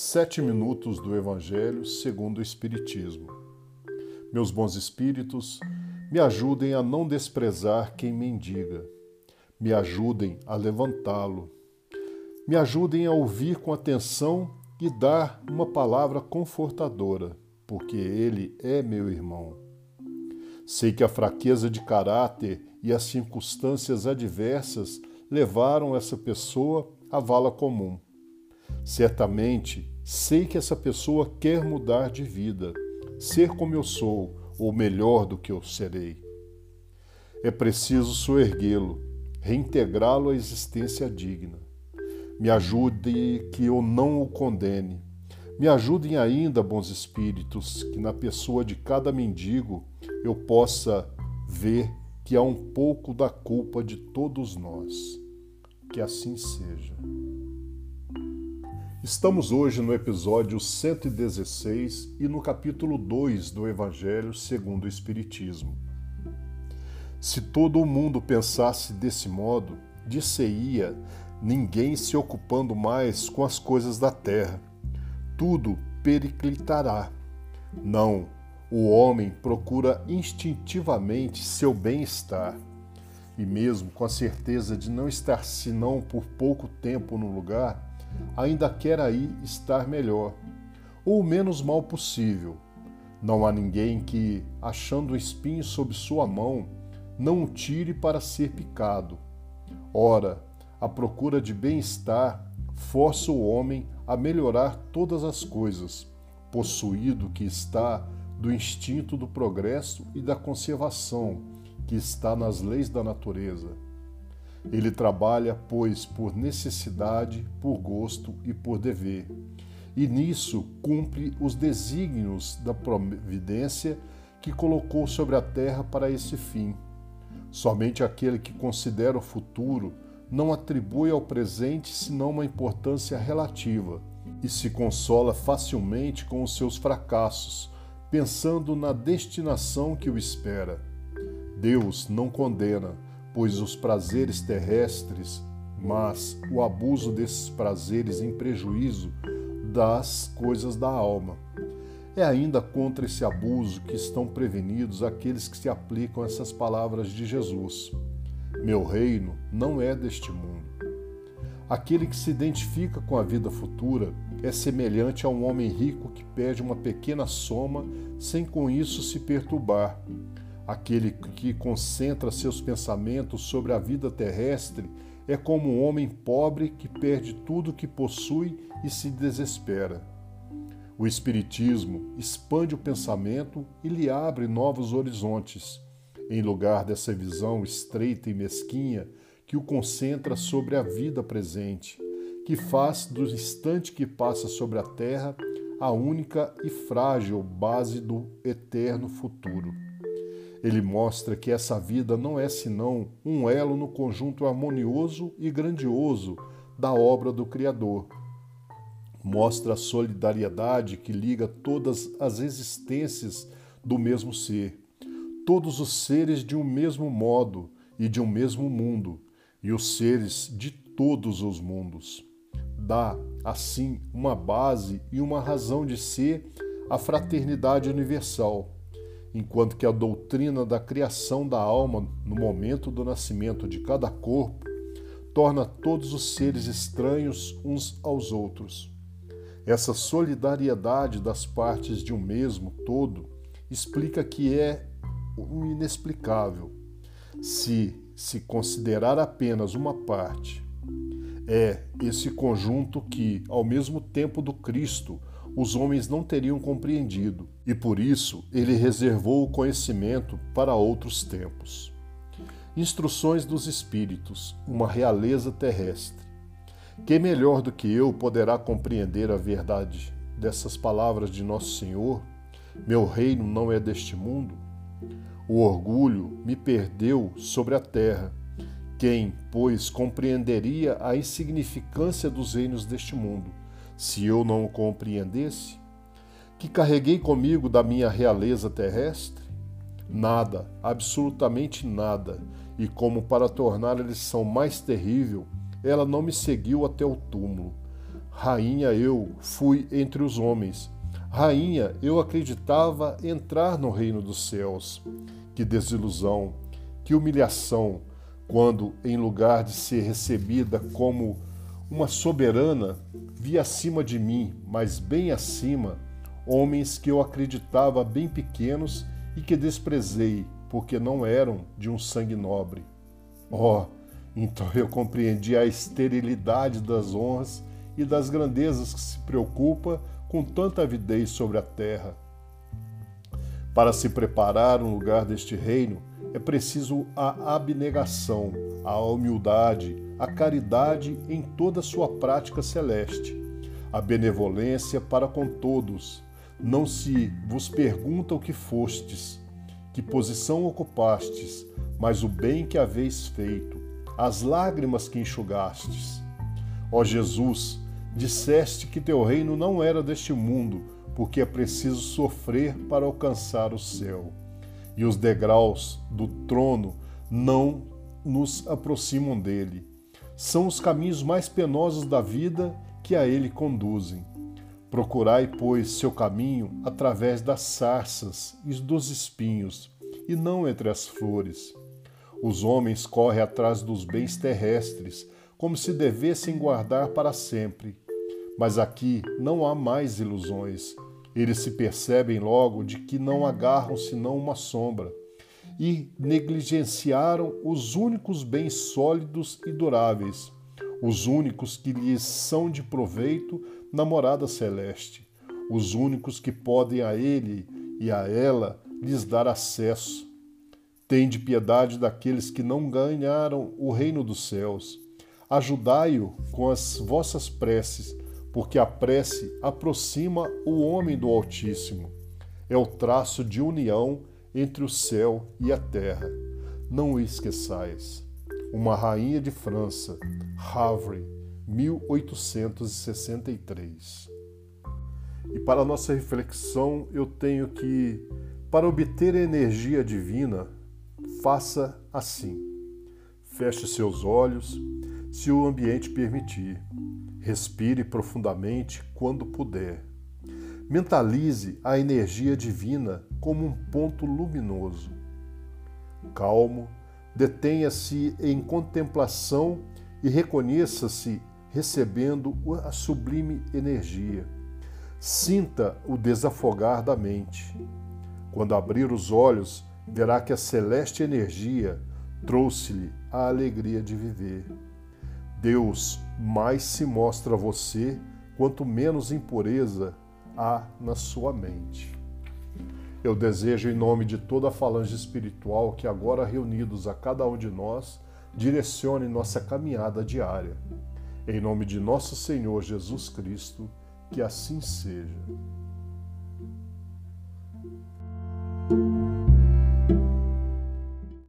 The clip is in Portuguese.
Sete minutos do Evangelho segundo o Espiritismo. Meus bons espíritos, me ajudem a não desprezar quem mendiga. Me ajudem a levantá-lo. Me ajudem a ouvir com atenção e dar uma palavra confortadora, porque ele é meu irmão. Sei que a fraqueza de caráter e as circunstâncias adversas levaram essa pessoa à vala comum Certamente sei que essa pessoa quer mudar de vida, ser como eu sou, ou melhor do que eu serei. É preciso soerguê-lo, reintegrá-lo à existência digna. Me ajude que eu não o condene. Me ajudem ainda, bons espíritos, que na pessoa de cada mendigo eu possa ver que há um pouco da culpa de todos nós. Que assim seja. Estamos hoje no episódio 116 e no capítulo 2 do Evangelho segundo o Espiritismo. Se todo o mundo pensasse desse modo, disse-ia ninguém se ocupando mais com as coisas da terra. Tudo periclitará. Não, o homem procura instintivamente seu bem-estar. E mesmo com a certeza de não estar senão por pouco tempo no lugar, ainda quer aí estar melhor, ou o menos mal possível. Não há ninguém que, achando o espinho sob sua mão, não o tire para ser picado. Ora, a procura de bem-estar força o homem a melhorar todas as coisas, possuído que está do instinto do progresso e da conservação, que está nas leis da natureza. Ele trabalha, pois, por necessidade, por gosto e por dever. E nisso cumpre os desígnios da providência que colocou sobre a terra para esse fim. Somente aquele que considera o futuro não atribui ao presente senão uma importância relativa e se consola facilmente com os seus fracassos, pensando na destinação que o espera. Deus não condena, pois os prazeres terrestres, mas o abuso desses prazeres em prejuízo das coisas da alma. É ainda contra esse abuso que estão prevenidos aqueles que se aplicam essas palavras de Jesus. Meu reino não é deste mundo. Aquele que se identifica com a vida futura é semelhante a um homem rico que pede uma pequena soma sem com isso se perturbar, Aquele que concentra seus pensamentos sobre a vida terrestre é como um homem pobre que perde tudo que possui e se desespera. O Espiritismo expande o pensamento e lhe abre novos horizontes, em lugar dessa visão estreita e mesquinha que o concentra sobre a vida presente, que faz do instante que passa sobre a terra a única e frágil base do eterno futuro. Ele mostra que essa vida não é senão um elo no conjunto harmonioso e grandioso da obra do Criador. Mostra a solidariedade que liga todas as existências do mesmo ser, todos os seres de um mesmo modo e de um mesmo mundo, e os seres de todos os mundos. Dá, assim, uma base e uma razão de ser à fraternidade universal enquanto que a doutrina da criação da alma no momento do nascimento de cada corpo torna todos os seres estranhos uns aos outros. Essa solidariedade das partes de um mesmo todo explica que é o inexplicável. Se se considerar apenas uma parte, é esse conjunto que, ao mesmo tempo do Cristo, os homens não teriam compreendido, e por isso ele reservou o conhecimento para outros tempos. Instruções dos Espíritos, uma realeza terrestre. Quem melhor do que eu poderá compreender a verdade dessas palavras de Nosso Senhor? Meu reino não é deste mundo? O orgulho me perdeu sobre a terra. Quem, pois, compreenderia a insignificância dos reinos deste mundo? Se eu não o compreendesse? Que carreguei comigo da minha realeza terrestre? Nada, absolutamente nada, e como para tornar a lição mais terrível, ela não me seguiu até o túmulo. Rainha eu fui entre os homens. Rainha eu acreditava entrar no reino dos céus. Que desilusão, que humilhação, quando, em lugar de ser recebida como uma soberana, vi acima de mim, mas bem acima, homens que eu acreditava bem pequenos e que desprezei, porque não eram de um sangue nobre. Oh, então eu compreendi a esterilidade das honras e das grandezas que se preocupa com tanta avidez sobre a terra. Para se preparar um lugar deste reino, é preciso a abnegação, a humildade, a caridade em toda sua prática celeste, a benevolência para com todos. Não se vos pergunta o que fostes, que posição ocupastes, mas o bem que haveis feito, as lágrimas que enxugastes. Ó Jesus, disseste que teu reino não era deste mundo, porque é preciso sofrer para alcançar o céu e os degraus do trono não nos aproximam dele. São os caminhos mais penosos da vida que a ele conduzem. Procurai, pois, seu caminho através das sarças e dos espinhos, e não entre as flores. Os homens correm atrás dos bens terrestres, como se devessem guardar para sempre. Mas aqui não há mais ilusões, eles se percebem logo de que não agarram senão uma sombra e negligenciaram os únicos bens sólidos e duráveis, os únicos que lhes são de proveito na morada celeste, os únicos que podem a ele e a ela lhes dar acesso. Tende piedade daqueles que não ganharam o reino dos céus. Ajudai-o com as vossas preces porque a prece aproxima o homem do Altíssimo. É o traço de união entre o céu e a terra. Não o esqueçais. Uma rainha de França, Havre, 1863. E para nossa reflexão, eu tenho que, para obter a energia divina, faça assim. Feche seus olhos, se o ambiente permitir. Respire profundamente quando puder. Mentalize a energia divina como um ponto luminoso. Calmo, detenha-se em contemplação e reconheça-se recebendo a sublime energia. Sinta o desafogar da mente. Quando abrir os olhos, verá que a celeste energia trouxe-lhe a alegria de viver. Deus mais se mostra a você quanto menos impureza há na sua mente. Eu desejo, em nome de toda a falange espiritual que agora reunidos a cada um de nós, direcione nossa caminhada diária. Em nome de nosso Senhor Jesus Cristo, que assim seja.